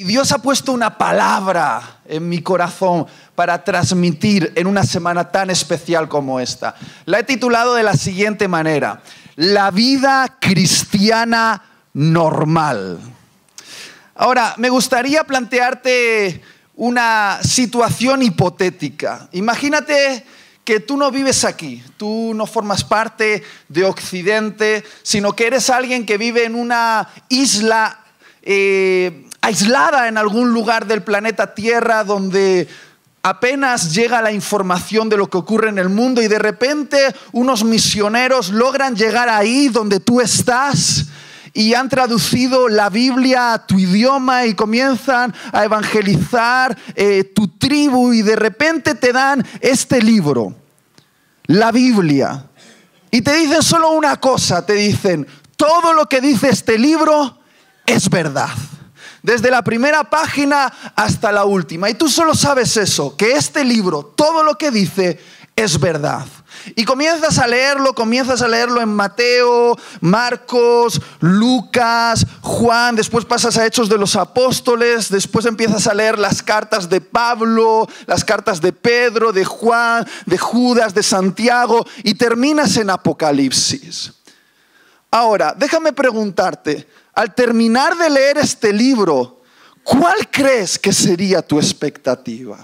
Y Dios ha puesto una palabra en mi corazón para transmitir en una semana tan especial como esta. La he titulado de la siguiente manera, La vida cristiana normal. Ahora, me gustaría plantearte una situación hipotética. Imagínate que tú no vives aquí, tú no formas parte de Occidente, sino que eres alguien que vive en una isla eh, aislada en algún lugar del planeta Tierra donde apenas llega la información de lo que ocurre en el mundo y de repente unos misioneros logran llegar ahí donde tú estás y han traducido la Biblia a tu idioma y comienzan a evangelizar eh, tu tribu y de repente te dan este libro, la Biblia. Y te dicen solo una cosa, te dicen, todo lo que dice este libro es verdad desde la primera página hasta la última. Y tú solo sabes eso, que este libro, todo lo que dice, es verdad. Y comienzas a leerlo, comienzas a leerlo en Mateo, Marcos, Lucas, Juan, después pasas a Hechos de los Apóstoles, después empiezas a leer las cartas de Pablo, las cartas de Pedro, de Juan, de Judas, de Santiago, y terminas en Apocalipsis. Ahora, déjame preguntarte, al terminar de leer este libro, ¿cuál crees que sería tu expectativa?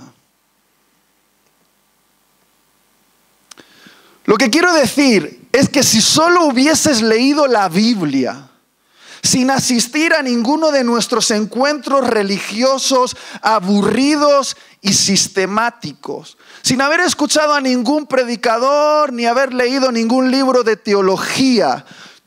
Lo que quiero decir es que si solo hubieses leído la Biblia, sin asistir a ninguno de nuestros encuentros religiosos aburridos y sistemáticos, sin haber escuchado a ningún predicador ni haber leído ningún libro de teología,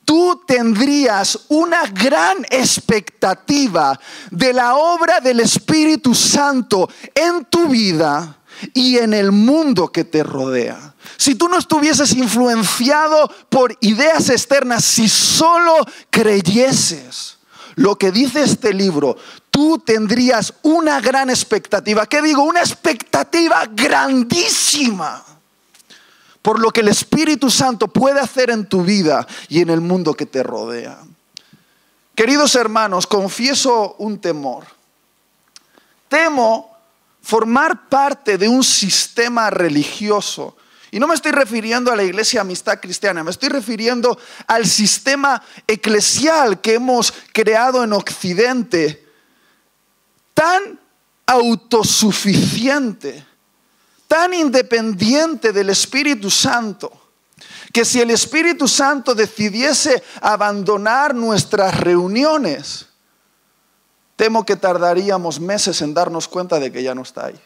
tú tendrías una gran expectativa de la obra del Espíritu Santo en tu vida y en el mundo que te rodea. Si tú no estuvieses influenciado por ideas externas, si solo creyeses lo que dice este libro, tú tendrías una gran expectativa. ¿Qué digo? Una expectativa grandísima por lo que el Espíritu Santo puede hacer en tu vida y en el mundo que te rodea. Queridos hermanos, confieso un temor. Temo formar parte de un sistema religioso. Y no me estoy refiriendo a la iglesia Amistad Cristiana, me estoy refiriendo al sistema eclesial que hemos creado en Occidente, tan autosuficiente tan independiente del Espíritu Santo que si el Espíritu Santo decidiese abandonar nuestras reuniones, temo que tardaríamos meses en darnos cuenta de que ya no está ahí.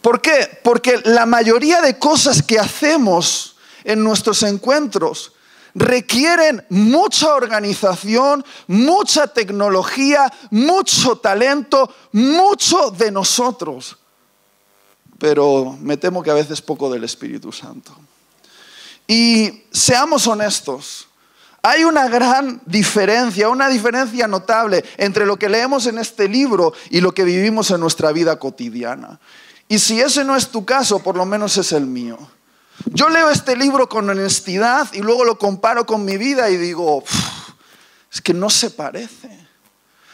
¿Por qué? Porque la mayoría de cosas que hacemos en nuestros encuentros requieren mucha organización, mucha tecnología, mucho talento, mucho de nosotros. Pero me temo que a veces poco del Espíritu Santo. Y seamos honestos, hay una gran diferencia, una diferencia notable entre lo que leemos en este libro y lo que vivimos en nuestra vida cotidiana. Y si ese no es tu caso, por lo menos es el mío. Yo leo este libro con honestidad y luego lo comparo con mi vida y digo, es que no se parece.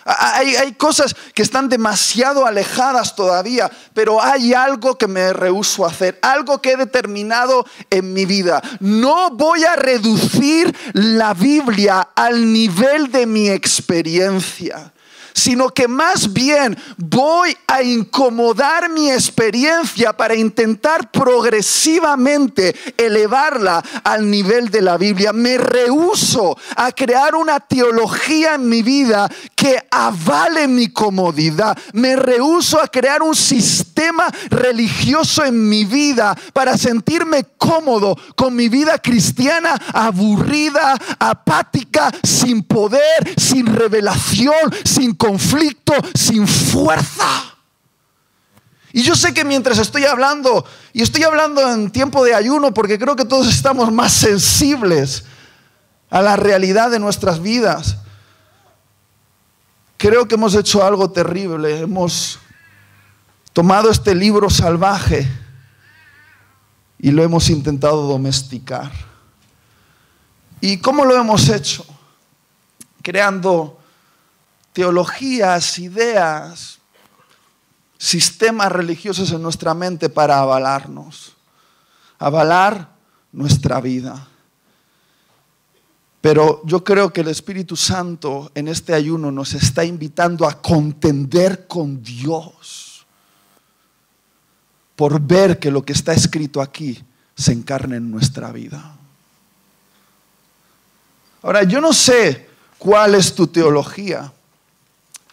Hay, cosas que están demasiado alejadas todavía, pero hay algo que me rehuso a hacer, algo que he determinado en mi vida. No voy a reducir la Biblia al nivel de mi experiencia sino que más bien voy a incomodar mi experiencia para intentar progresivamente elevarla al nivel de la Biblia. Me rehuso a crear una teología en mi vida que avale mi comodidad. Me rehuso a crear un sistema religioso en mi vida para sentirme cómodo con mi vida cristiana aburrida, apática, sin poder, sin revelación, sin conflicto, sin fuerza. Y yo sé que mientras estoy hablando, y estoy hablando en tiempo de ayuno, porque creo que todos estamos más sensibles a la realidad de nuestras vidas, creo que hemos hecho algo terrible. Hemos tomado este libro salvaje y lo hemos intentado domesticar. ¿Y cómo lo hemos hecho? Creando teologías, ideas, sistemas religiosos en nuestra mente para avalarnos, avalar nuestra vida. Pero yo creo que el Espíritu Santo en este ayuno nos está invitando a contender con Dios por ver que lo que está escrito aquí se encarna en nuestra vida. Ahora, yo no sé cuál es tu teología.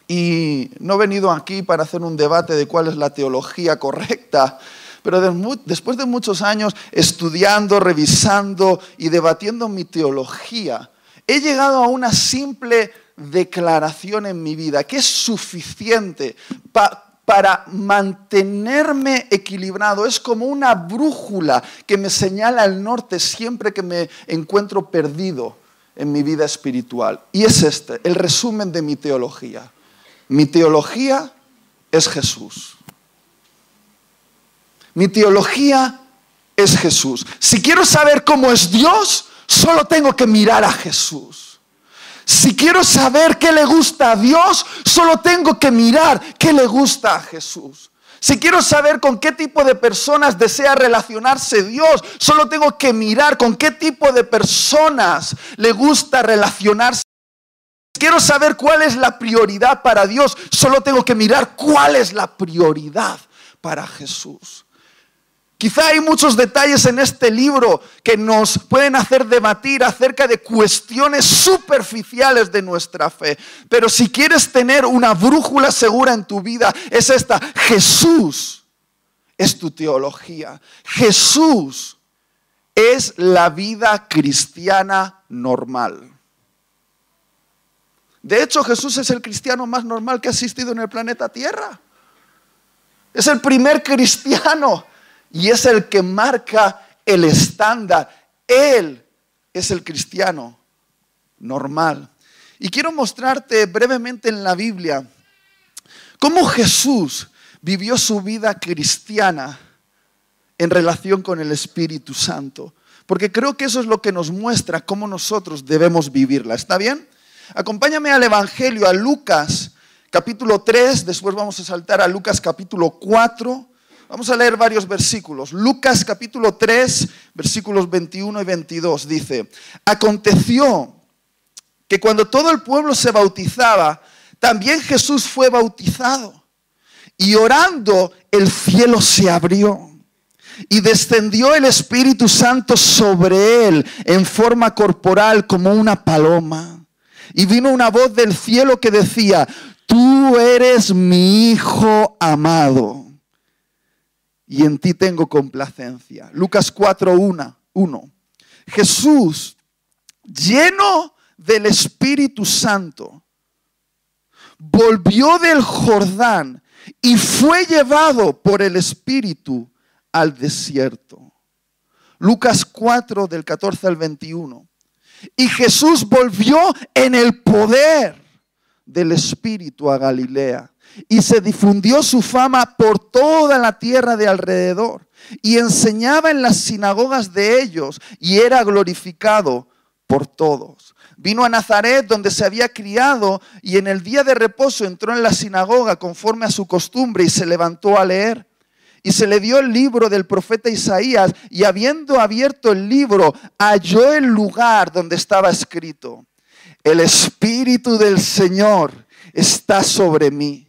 Y no he venido aquí para hacer un debate de cuál es la teología correcta, pero después de muchos años estudiando, revisando y debatiendo mi teología, he llegado a una simple declaración en mi vida que es suficiente para mantenerme equilibrado. Es como una brújula que me señala al norte siempre que me encuentro perdido en mi vida espiritual. Y es este, el resumen de mi teología. Mi teología es Jesús. Mi teología es Jesús. Si quiero saber cómo es Dios, solo tengo que mirar a Jesús. Si quiero saber qué le gusta a Dios, solo tengo que mirar qué le gusta a Jesús. Si quiero saber con qué tipo de personas desea relacionarse Dios, solo tengo que mirar con qué tipo de personas le gusta relacionarse quiero saber cuál es la prioridad para Dios, solo tengo que mirar cuál es la prioridad para Jesús. Quizá hay muchos detalles en este libro que nos pueden hacer debatir acerca de cuestiones superficiales de nuestra fe. Pero si quieres tener una brújula segura en tu vida, es esta. Jesús es tu teología. Jesús es la vida cristiana normal. De hecho, Jesús es el cristiano más normal que ha existido en el planeta Tierra. Es el primer cristiano y es el que marca el estándar. Él es el cristiano normal. Y quiero mostrarte brevemente en la Biblia cómo Jesús vivió su vida cristiana en relación con el Espíritu Santo. Porque creo que eso es lo que nos muestra cómo nosotros debemos vivirla. ¿Está bien? Acompáñame al Evangelio, a Lucas capítulo 3, después vamos a saltar a Lucas capítulo 4. Vamos a leer varios versículos. Lucas capítulo 3, versículos 21 y 22 dice, aconteció que cuando todo el pueblo se bautizaba, también Jesús fue bautizado. Y orando, el cielo se abrió. Y descendió el Espíritu Santo sobre él en forma corporal como una paloma y vino una voz del cielo que decía, tú eres mi Hijo amado y en ti tengo complacencia. Lucas 4, 1. Jesús, lleno del Espíritu Santo, volvió del Jordán y fue llevado por el Espíritu al desierto. Lucas 4 del 14 al 21. Y Jesús volvió en el poder del Espíritu a Galilea. Y se difundió su fama por toda la tierra de alrededor. Y enseñaba en las sinagogas de ellos y era glorificado por todos. Vino a Nazaret donde se había criado y en el día de reposo entró en la sinagoga conforme a su costumbre y se levantó a leer. Y se le dio el libro del profeta Isaías y habiendo abierto el libro, halló el lugar donde estaba escrito, el Espíritu del Señor está sobre mí.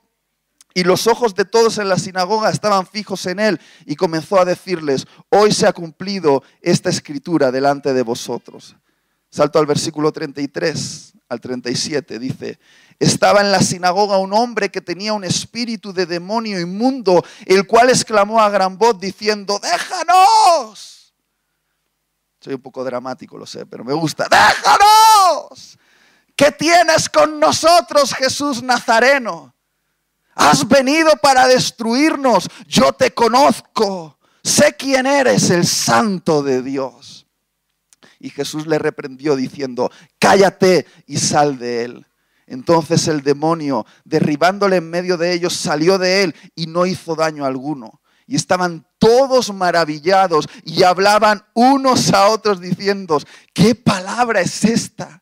Y los ojos de todos en la sinagoga estaban fijos en él y comenzó a decirles, hoy se ha cumplido esta escritura delante de vosotros. Salto al versículo 33 al 37, dice, estaba en la sinagoga un hombre que tenía un espíritu de demonio inmundo, el cual exclamó a gran voz diciendo, déjanos. Soy un poco dramático, lo sé, pero me gusta. Déjanos. ¿Qué tienes con nosotros, Jesús Nazareno? Has venido para destruirnos. Yo te conozco sé quién eres, el santo de Dios. Y Jesús le reprendió diciendo, cállate y sal de él. Entonces el demonio, derribándole en medio de ellos, salió de él y no hizo daño alguno. Y estaban todos maravillados y hablaban unos a otros diciendo, ¿qué palabra es esta?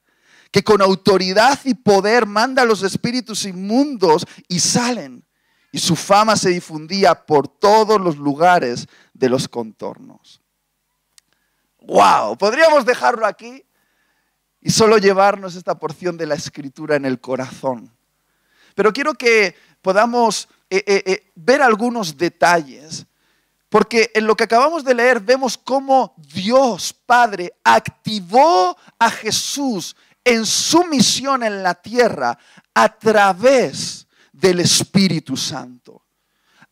Que con autoridad y poder manda a los espíritus inmundos y salen. Y su fama se difundía por todos los lugares de los contornos. ¡Wow! Podríamos dejarlo aquí y solo llevarnos esta porción de la escritura en el corazón. Pero quiero que podamos eh, eh, eh, ver algunos detalles, porque en lo que acabamos de leer vemos cómo Dios Padre activó a Jesús en su misión en la tierra a través del Espíritu Santo.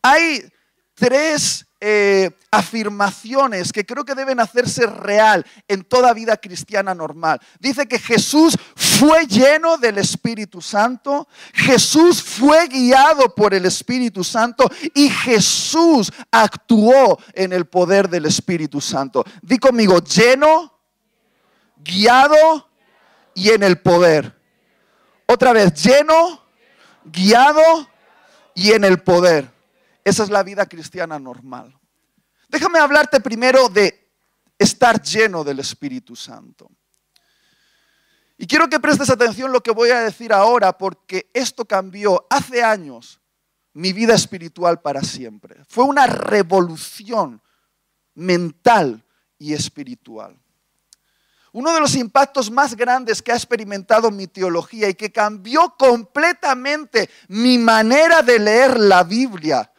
Hay tres eh, afirmaciones que creo que deben hacerse real en toda vida cristiana normal. Dice que Jesús fue lleno del Espíritu Santo, Jesús fue guiado por el Espíritu Santo y Jesús actuó en el poder del Espíritu Santo. Di conmigo, lleno, guiado y en el poder. Otra vez, lleno, guiado y en el poder. Esa es la vida cristiana normal. Déjame hablarte primero de estar lleno del Espíritu Santo. Y quiero que prestes atención lo que voy a decir ahora porque esto cambió hace años mi vida espiritual para siempre. Fue una revolución mental y espiritual. Uno de los impactos más grandes que ha experimentado mi teología y que cambió completamente mi manera de leer la Biblia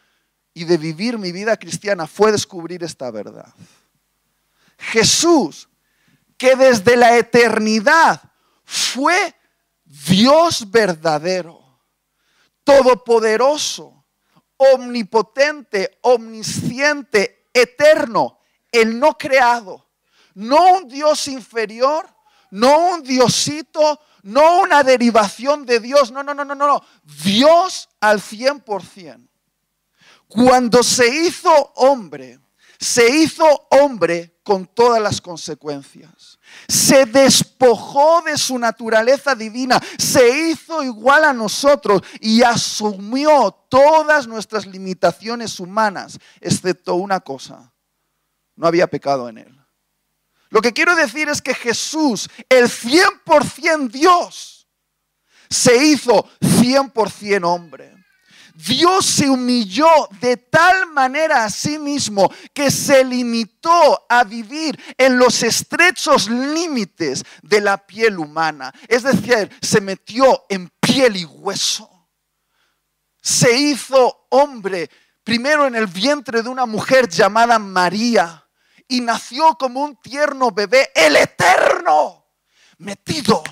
y de vivir mi vida cristiana fue descubrir esta verdad. Jesús, que desde la eternidad fue Dios verdadero, todopoderoso, omnipotente, omnisciente, eterno, el no creado, no un Dios inferior, no un Diosito, no una derivación de Dios, no, no, no, no, no, Dios al 100%. Cuando se hizo hombre, se hizo hombre con todas las consecuencias. Se despojó de su naturaleza divina, se hizo igual a nosotros y asumió todas nuestras limitaciones humanas, excepto una cosa, no había pecado en él. Lo que quiero decir es que Jesús, el 100% Dios, se hizo 100% hombre. Dios se humilló de tal manera a sí mismo que se limitó a vivir en los estrechos límites de la piel humana. Es decir, se metió en piel y hueso. Se hizo hombre primero en el vientre de una mujer llamada María y nació como un tierno bebé, el eterno, metido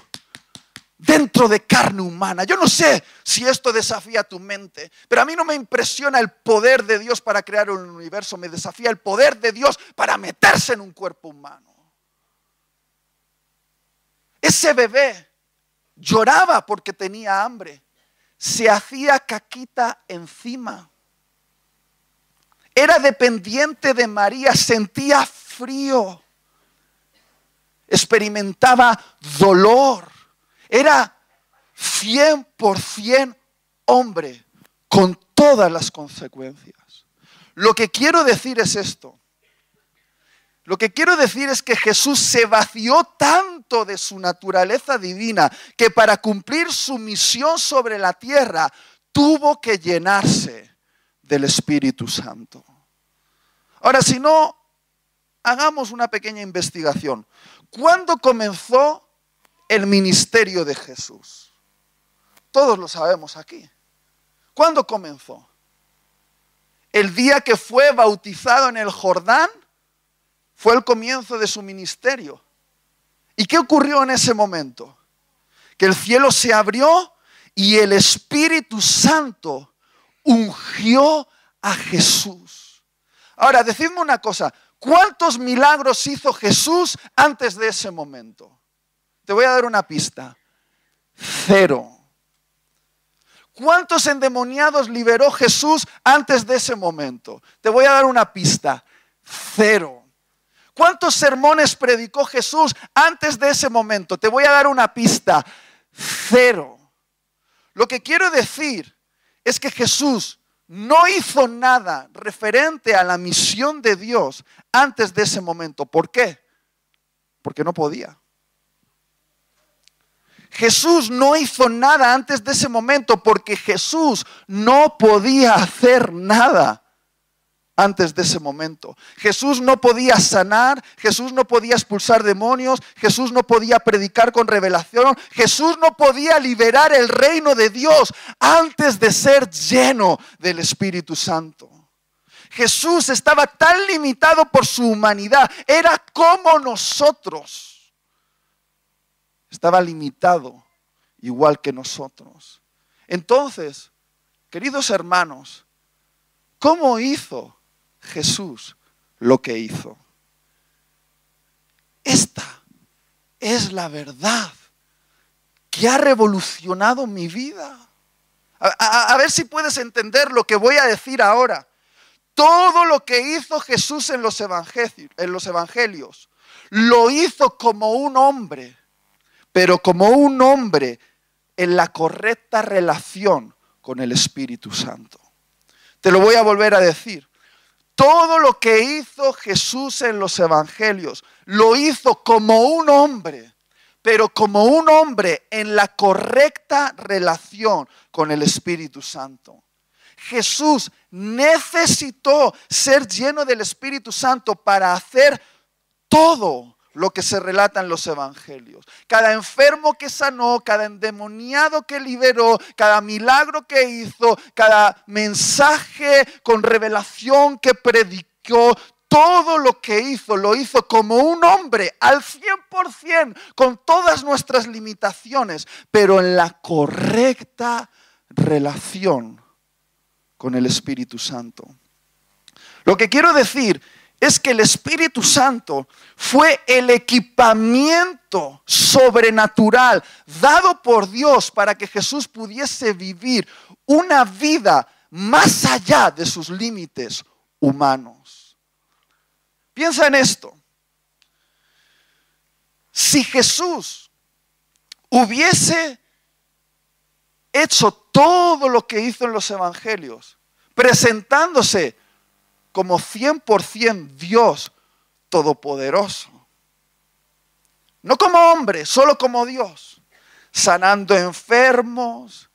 dentro de carne humana. Yo no sé si esto desafía tu mente, pero a mí no me impresiona el poder de Dios para crear un universo, me desafía el poder de Dios para meterse en un cuerpo humano. Ese bebé lloraba porque tenía hambre, se hacía caquita encima. Era dependiente de María, sentía frío, experimentaba dolor era 100% hombre con todas las consecuencias. Lo que quiero decir es esto. Lo que quiero decir es que Jesús se vació tanto de su naturaleza divina que para cumplir su misión sobre la tierra tuvo que llenarse del Espíritu Santo. Ahora, si no, hagamos una pequeña investigación. ¿Cuándo comenzó el ministerio de Jesús. Todos lo sabemos aquí. ¿Cuándo comenzó? El día que fue bautizado en el Jordán fue el comienzo de su ministerio. ¿Y qué ocurrió en ese momento? Que el cielo se abrió y el Espíritu Santo ungió a Jesús. Ahora, decidme una cosa, ¿cuántos milagros hizo Jesús antes de ese momento? Te voy a dar una pista. Cero. ¿Cuántos endemoniados liberó Jesús antes de ese momento? Te voy a dar una pista. Cero. ¿Cuántos sermones predicó Jesús antes de ese momento? Te voy a dar una pista. Cero. Lo que quiero decir es que Jesús no hizo nada referente a la misión de Dios antes de ese momento. ¿Por qué? Porque no podía. Jesús no hizo nada antes de ese momento porque Jesús no podía hacer nada antes de ese momento. Jesús no podía sanar, Jesús no podía expulsar demonios, Jesús no podía predicar con revelación, Jesús no podía liberar el reino de Dios antes de ser lleno del Espíritu Santo. Jesús estaba tan limitado por su humanidad, era como nosotros. Estaba limitado igual que nosotros. Entonces, queridos hermanos, ¿cómo hizo Jesús lo que hizo. Esta es la verdad que ha revolucionado mi vida. A, ver si puedes entender lo que voy a decir ahora. Todo lo que hizo Jesús en los, evangelios, lo hizo como un hombre, pero como un hombre en la correcta relación con el Espíritu Santo. Te lo voy a volver a decir. Todo lo que hizo Jesús en los evangelios lo hizo como un hombre, pero como un hombre en la correcta relación con el Espíritu Santo. Jesús necesitó ser lleno del Espíritu Santo para hacer todo lo que se relata en los evangelios. Cada enfermo que sanó, cada endemoniado que liberó, cada milagro que hizo, cada mensaje con revelación que predicó, todo lo que hizo lo hizo como un hombre al 100%, con todas nuestras limitaciones, pero en la correcta relación con el Espíritu Santo. Lo que quiero decir es que el Espíritu Santo fue el equipamiento sobrenatural dado por Dios para que Jesús pudiese vivir una vida más allá de sus límites humanos. Piensa en esto. Si Jesús hubiese hecho todo lo que hizo en los evangelios, presentándose como 100% Dios todopoderoso. No como hombre, solo como Dios. Sanando enfermos,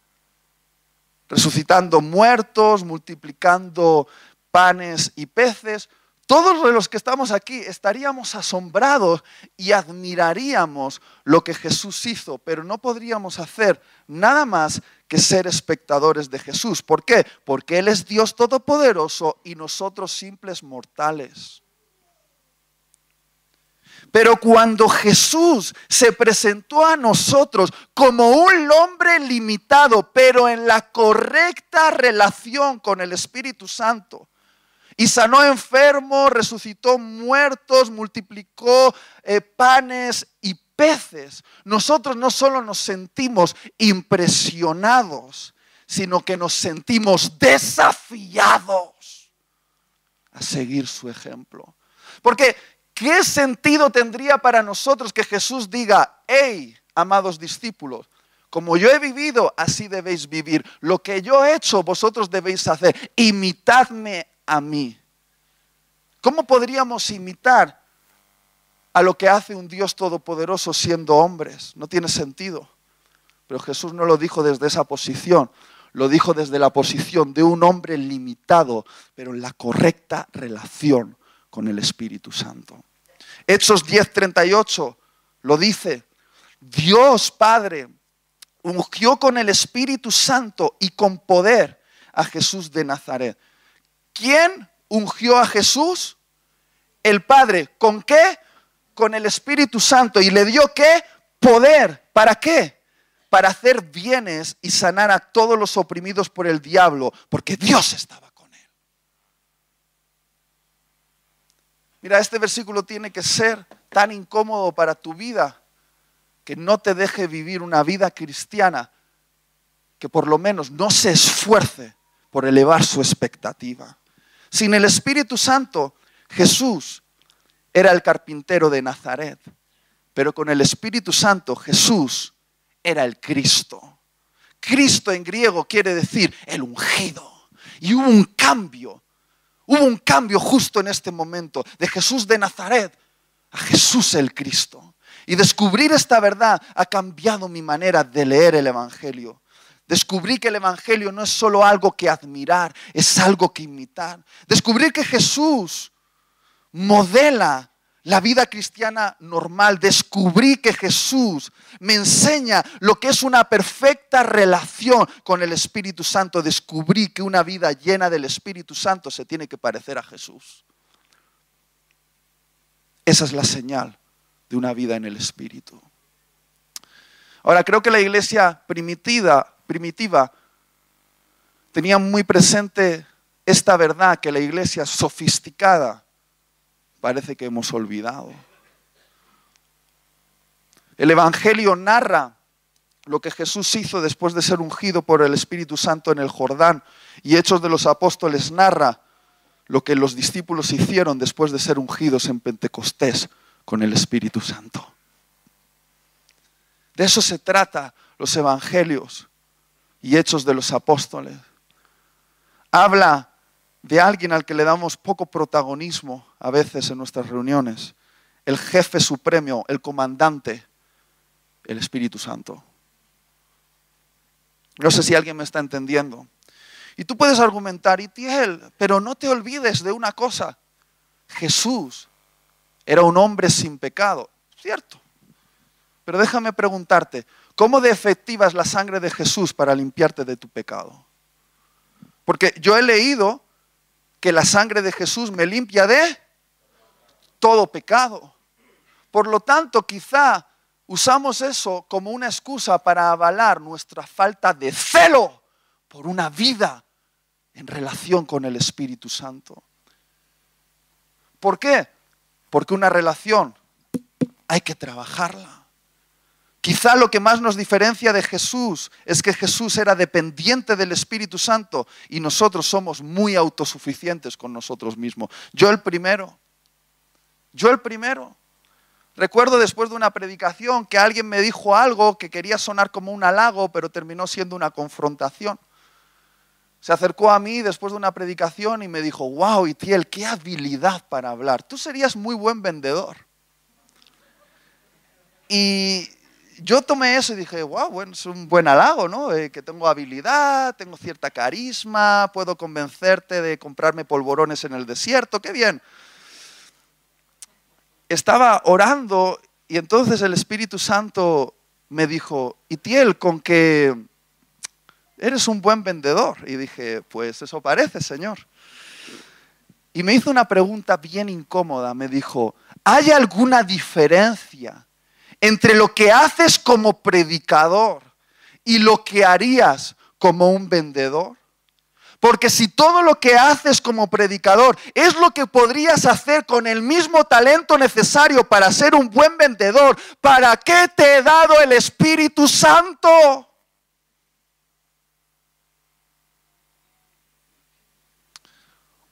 resucitando muertos, multiplicando panes y peces. Todos los que estamos aquí estaríamos asombrados y admiraríamos lo que Jesús hizo, pero no podríamos hacer nada más que ser espectadores de Jesús. ¿Por qué? Porque Él es Dios todopoderoso y nosotros simples mortales. Pero cuando Jesús se presentó a nosotros como un hombre limitado, pero en la correcta relación con el Espíritu Santo, y sanó enfermos, resucitó muertos, multiplicó eh, panes y veces nosotros no solo nos sentimos impresionados, sino que nos sentimos desafiados a seguir su ejemplo. Porque, ¿qué sentido tendría para nosotros que Jesús diga, hey, amados discípulos, como yo he vivido, así debéis vivir. Lo que yo he hecho, vosotros debéis hacer. Imitadme a mí. ¿Cómo podríamos imitar a lo que hace un Dios todopoderoso siendo hombres. No tiene sentido. Pero Jesús no lo dijo desde esa posición, lo dijo desde la posición de un hombre limitado, pero en la correcta relación con el Espíritu Santo. Hechos 10:38 lo dice, Dios Padre ungió con el Espíritu Santo y con poder a Jesús de Nazaret. ¿Quién ungió a Jesús? El Padre. ¿Con qué? Con el Espíritu Santo y le dio qué? Poder. ¿Para qué? Para hacer bienes y sanar a todos los oprimidos por el diablo, porque Dios estaba con él. Mira, este versículo tiene que ser tan incómodo para tu vida que no te deje vivir una vida cristiana que por lo menos no se esfuerce por elevar su expectativa. Sin el Espíritu Santo, Jesús era el carpintero de Nazaret, pero con el Espíritu Santo Jesús era el Cristo. Cristo en griego quiere decir el ungido. Y hubo un cambio, hubo un cambio justo en este momento de Jesús de Nazaret a Jesús el Cristo. Y descubrir esta verdad ha cambiado mi manera de leer el Evangelio. Descubrí que el Evangelio no es solo algo que admirar, es algo que imitar. Descubrir que Jesús modela la vida cristiana normal. Descubrí que Jesús me enseña lo que es una perfecta relación con el Espíritu Santo. Descubrí que una vida llena del Espíritu Santo se tiene que parecer a Jesús. Esa es la señal de una vida en el Espíritu. Ahora, creo que la iglesia primitiva, primitiva tenía muy presente esta verdad que la iglesia sofisticada parece que hemos olvidado. El Evangelio narra lo que Jesús hizo después de ser ungido por el Espíritu Santo en el Jordán y Hechos de los Apóstoles narra lo que los discípulos hicieron después de ser ungidos en Pentecostés con el Espíritu Santo. De eso se trata los evangelios y hechos de los apóstoles. Habla de alguien al que le damos poco protagonismo a veces en nuestras reuniones, el jefe supremo, el comandante, el Espíritu Santo. No sé si alguien me está entendiendo. Y tú puedes argumentar, Itiel, pero no te olvides de una cosa. Jesús era un hombre sin pecado, cierto. Pero déjame preguntarte, ¿cómo de efectiva es la sangre de Jesús para limpiarte de tu pecado? Porque yo he leído que la sangre de Jesús me limpia de todo pecado. Por lo tanto, quizá usamos eso como una excusa para avalar nuestra falta de celo por una vida en relación con el Espíritu Santo. ¿Por qué? Porque una relación hay que trabajarla. Quizá lo que más nos diferencia de Jesús es que Jesús era dependiente del Espíritu Santo y nosotros somos muy autosuficientes con nosotros mismos. Yo el primero. Yo el primero. Recuerdo después de una predicación que alguien me dijo algo que quería sonar como un halago, pero terminó siendo una confrontación se acercó a mí después de una predicación y me dijo, wow, Itiel, qué habilidad para hablar. Tú serías muy buen vendedor. Y yo tomé eso y dije, wow, bueno, es un buen halago, ¿no? Eh, que tengo habilidad, tengo cierta carisma, puedo convencerte de comprarme polvorones en el desierto, qué bien. Estaba orando y entonces el Espíritu Santo me dijo, Itiel, con que eres un buen vendedor. Y dije, pues eso parece, Señor. Y me hizo una pregunta bien incómoda. Me dijo, ¿hay alguna diferencia entre lo que haces como predicador y lo que harías como un vendedor? Porque si todo lo que haces como predicador es lo que podrías hacer con el mismo talento necesario para ser un buen vendedor, ¿para qué te he dado el Espíritu Santo?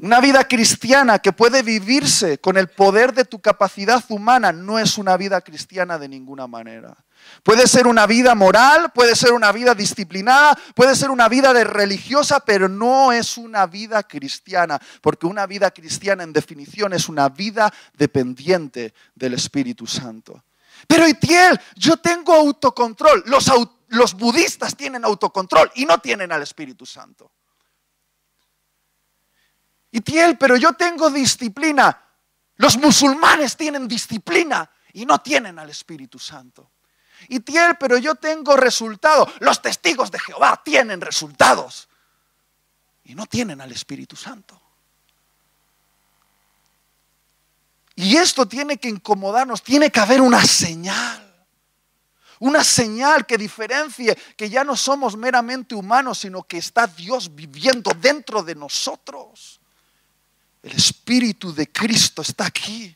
Una vida cristiana que puede vivirse con el poder de tu capacidad humana no es una vida cristiana de ninguna manera. Puede ser una vida moral, puede ser una vida disciplinada, puede ser una vida de religiosa, pero no es una vida cristiana, porque una vida cristiana en definición es una vida dependiente del Espíritu Santo. Pero Itiel, yo tengo autocontrol. Los, los budistas tienen autocontrol y no tienen al Espíritu Santo. Y Tiel, pero yo tengo disciplina. Los musulmanes tienen disciplina y no tienen al Espíritu Santo. Y Tiel, pero yo tengo resultados. Los testigos de Jehová tienen resultados y no tienen al Espíritu Santo. Y esto tiene que incomodarnos, tiene que haber una señal. Una señal que diferencie que ya no somos meramente humanos, sino que está Dios viviendo dentro de nosotros. El Espíritu de Cristo está aquí.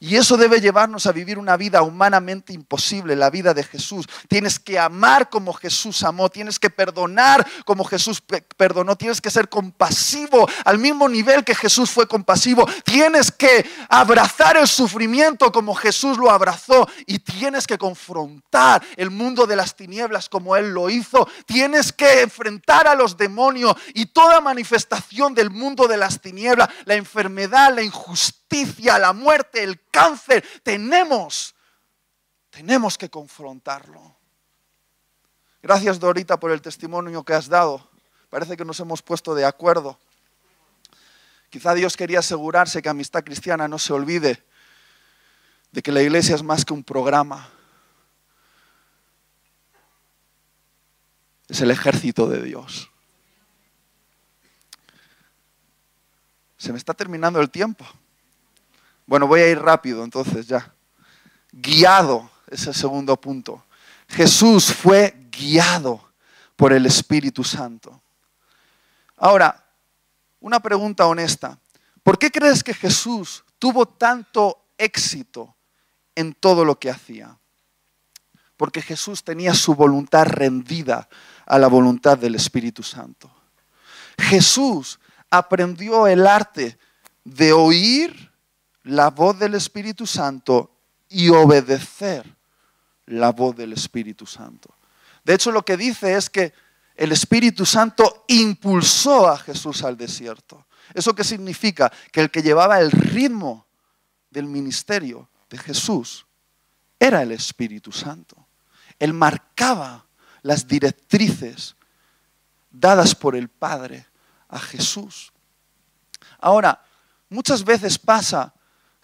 Y eso debe llevarnos a vivir una vida humanamente imposible, la vida de Jesús. Tienes que amar como Jesús amó, tienes que perdonar como Jesús perdonó, tienes que ser compasivo al mismo nivel que Jesús fue compasivo, tienes que abrazar el sufrimiento como Jesús lo abrazó y tienes que confrontar el mundo de las tinieblas como Él lo hizo, tienes que enfrentar a los demonios y toda manifestación del mundo de las tinieblas, la enfermedad, la injusticia la muerte, el cáncer. Tenemos, tenemos que confrontarlo. Gracias Dorita por el testimonio que has dado. Parece que nos hemos puesto de acuerdo. Quizá Dios quería asegurarse que Amistad Cristiana no se olvide de que la iglesia es más que un programa. Es el ejército de Dios. Se me está terminando el tiempo. Bueno, voy a ir rápido entonces ya. Guiado es el segundo punto. Jesús fue guiado por el Espíritu Santo. Ahora, una pregunta honesta. ¿Por qué crees que Jesús tuvo tanto éxito en todo lo que hacía? Porque Jesús tenía su voluntad rendida a la voluntad del Espíritu Santo. Jesús aprendió el arte de oír la voz del Espíritu Santo y obedecer la voz del Espíritu Santo. De hecho, lo que dice es que el Espíritu Santo impulsó a Jesús al desierto. ¿Eso qué significa? Que el que llevaba el ritmo del ministerio de Jesús era el Espíritu Santo. Él marcaba las directrices dadas por el Padre a Jesús. Ahora, muchas veces pasa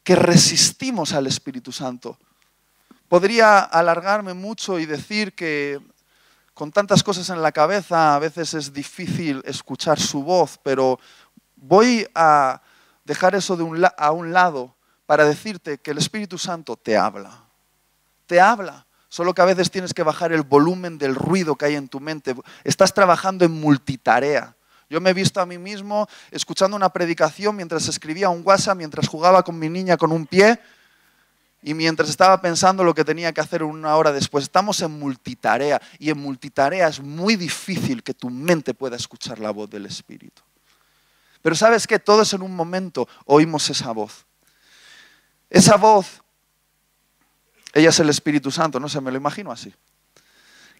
que resistimos al Espíritu Santo. Podría alargarme mucho y decir que con tantas cosas en la cabeza a veces es difícil escuchar su voz, pero voy a dejar eso a un lado para decirte que el Espíritu Santo te habla. Te habla. Solo que a veces tienes que bajar el volumen del ruido que hay en tu mente. Estás trabajando en multitarea. Yo me he visto a mí mismo escuchando una predicación mientras escribía un WhatsApp, mientras jugaba con mi niña con un pie y mientras estaba pensando lo que tenía que hacer una hora después. Estamos en multitarea y en multitarea es muy difícil que tu mente pueda escuchar la voz del Espíritu. Pero sabes que todos en un momento oímos esa voz. Esa voz, ella es el Espíritu Santo, no se me lo imagino así,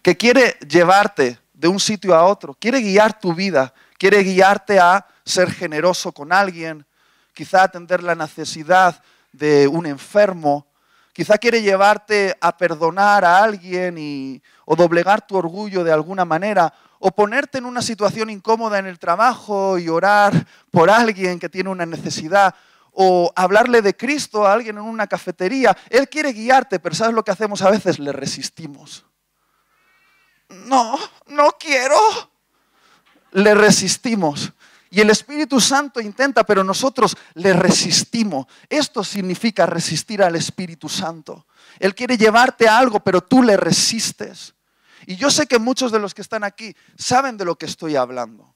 que quiere llevarte de un sitio a otro, quiere guiar tu vida, quiere guiarte a ser generoso con alguien, quizá atender la necesidad de un enfermo, quizá quiere llevarte a perdonar a alguien o doblegar tu orgullo de alguna manera, o ponerte en una situación incómoda en el trabajo y orar por alguien que tiene una necesidad, o hablarle de Cristo a alguien en una cafetería. Él quiere guiarte, pero ¿sabes lo que hacemos a veces? Le resistimos no, no quiero. Le resistimos. Y el Espíritu Santo intenta, pero nosotros le resistimos. Esto significa resistir al Espíritu Santo. Él quiere llevarte a algo, pero tú le resistes. Y yo sé que muchos de los que están aquí saben de lo que estoy hablando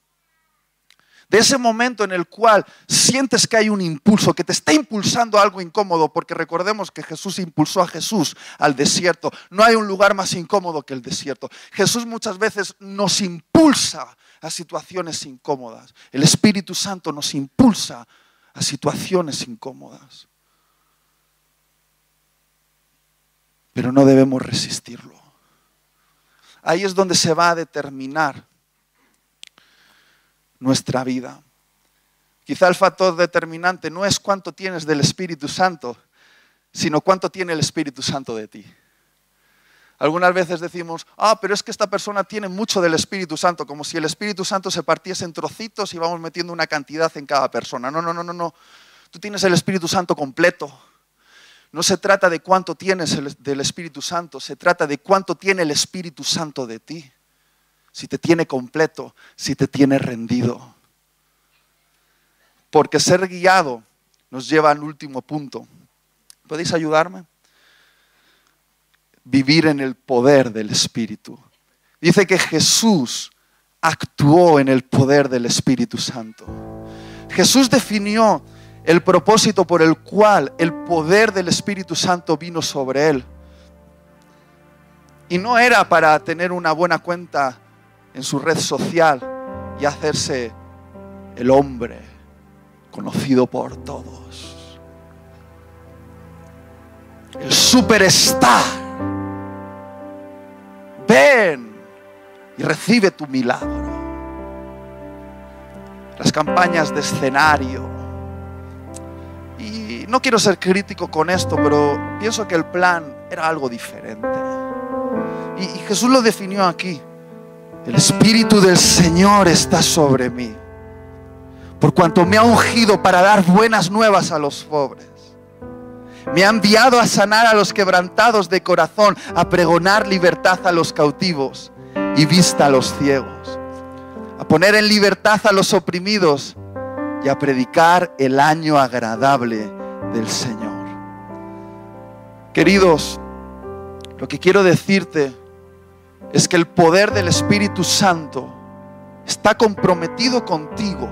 de ese momento en el cual sientes que hay un impulso, que te está impulsando algo incómodo, porque recordemos que Jesús impulsó a Jesús al desierto. No hay un lugar más incómodo que el desierto. Jesús muchas veces nos impulsa a situaciones incómodas. El Espíritu Santo nos impulsa a situaciones incómodas. Pero no debemos resistirlo. Ahí es donde se va a determinar nuestra vida. Quizá el factor determinante no es cuánto tienes del Espíritu Santo, sino cuánto tiene el Espíritu Santo de ti. Algunas veces decimos, ah, pero es que esta persona tiene mucho del Espíritu Santo, como si el Espíritu Santo se partiese en trocitos y vamos metiendo una cantidad en cada persona. No, no, no, no, no. Tú tienes el Espíritu Santo completo. No se trata de cuánto tienes del Espíritu Santo, se trata de cuánto tiene el Espíritu Santo de ti si te tiene completo, si te tiene rendido. Porque ser guiado nos lleva al último punto. ¿Podéis ayudarme? Vivir en el poder del Espíritu. Dice que Jesús actuó en el poder del Espíritu Santo. Jesús definió el propósito por el cual el poder del Espíritu Santo vino sobre él. Y no era para tener una buena cuenta en su red social y hacerse el hombre conocido por todos. El superstar. Ven y recibe tu milagro. Las campañas de escenario. Y no quiero ser crítico con esto, pero pienso que el plan era algo diferente. Y, Jesús lo definió aquí. El Espíritu del Señor está sobre mí por cuanto me ha ungido para dar buenas nuevas a los pobres. Me ha enviado a sanar a los quebrantados de corazón, a pregonar libertad a los cautivos y vista a los ciegos, a poner en libertad a los oprimidos y a predicar el año agradable del Señor. Queridos, lo que quiero decirte es que el poder del Espíritu Santo está comprometido contigo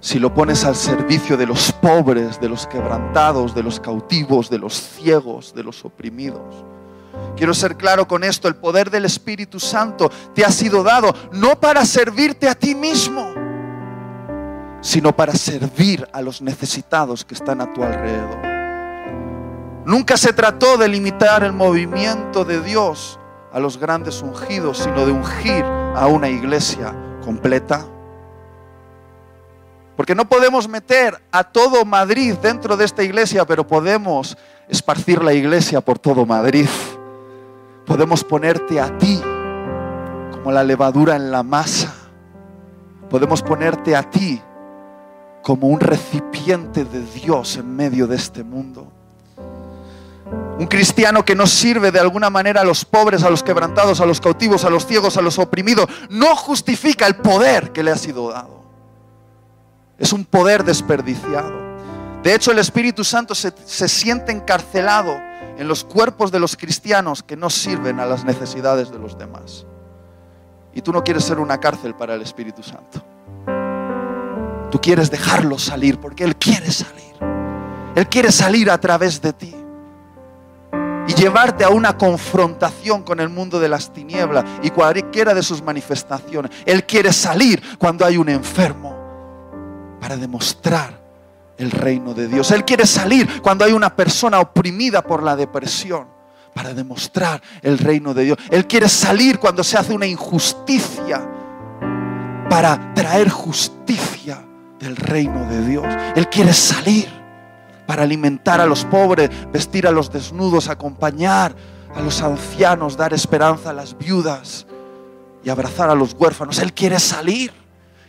si lo pones al servicio de los pobres, de los quebrantados, de los cautivos, de los ciegos, de los oprimidos. Quiero ser claro con esto, el poder del Espíritu Santo te ha sido dado no para servirte a ti mismo, sino para servir a los necesitados que están a tu alrededor. Nunca se trató de limitar el movimiento de Dios a los grandes ungidos, sino de ungir a una iglesia completa porque no podemos meter a todo Madrid dentro de esta iglesia, pero podemos esparcir la iglesia por todo Madrid. Podemos ponerte a ti como la levadura en la masa. Podemos ponerte a ti como un recipiente de Dios en medio de este mundo. Un cristiano que no sirve de alguna manera a los pobres, a los quebrantados, a los cautivos, a los ciegos, a los oprimidos, no justifica el poder que le ha sido dado. Es un poder desperdiciado. De hecho, el Espíritu Santo se, siente encarcelado en los cuerpos de los cristianos que no sirven a las necesidades de los demás. Y tú no quieres ser una cárcel para el Espíritu Santo. Tú quieres dejarlo salir porque Él quiere salir. Él quiere salir a través de ti y llevarte a una confrontación con el mundo de las tinieblas y cualquiera de sus manifestaciones. Él quiere salir cuando hay un enfermo para demostrar el reino de Dios. Él quiere salir cuando hay una persona oprimida por la depresión para demostrar el reino de Dios. Él quiere salir cuando se hace una injusticia para traer justicia del reino de Dios. Él quiere salir para alimentar a los pobres, vestir a los desnudos, acompañar a los ancianos, dar esperanza a las viudas y abrazar a los huérfanos. Él quiere salir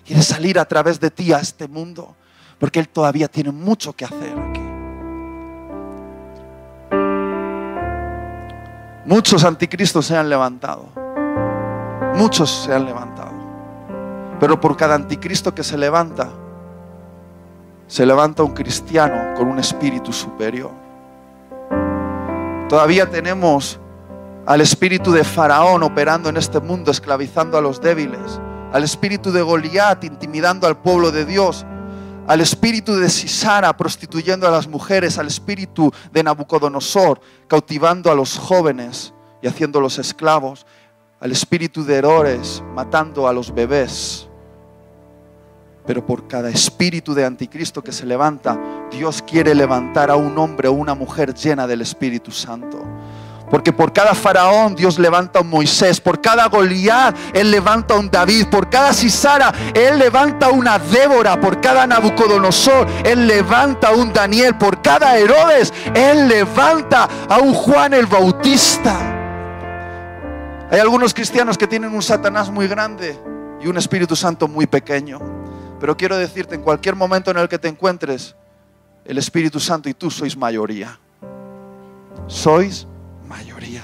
quiere salir a través de ti a este mundo, porque Él todavía tiene mucho que hacer aquí. Muchos anticristos se han levantado, muchos se han levantado, pero por cada anticristo que se levanta, se levanta un cristiano con un espíritu superior. Todavía tenemos al espíritu de Faraón operando en este mundo, esclavizando a los débiles al espíritu de Goliat intimidando al pueblo de Dios, al espíritu de Sisara prostituyendo a las mujeres, al espíritu de Nabucodonosor cautivando a los jóvenes y haciéndolos esclavos, al espíritu de Herodes matando a los bebés. Pero por cada espíritu de anticristo que se levanta, Dios quiere levantar a un hombre o una mujer llena del Espíritu Santo. Porque por cada faraón Dios levanta a un Moisés, por cada Goliat Él levanta a un David, por cada Cisara Él levanta a una Débora, por cada Nabucodonosor Él levanta a un Daniel, por cada Herodes Él levanta a un Juan el Bautista. Hay algunos cristianos que tienen un Satanás muy grande y un Espíritu Santo muy pequeño. Pero quiero decirte, en cualquier momento en el que te encuentres, el Espíritu Santo y tú sois mayoría. Sois mayoría.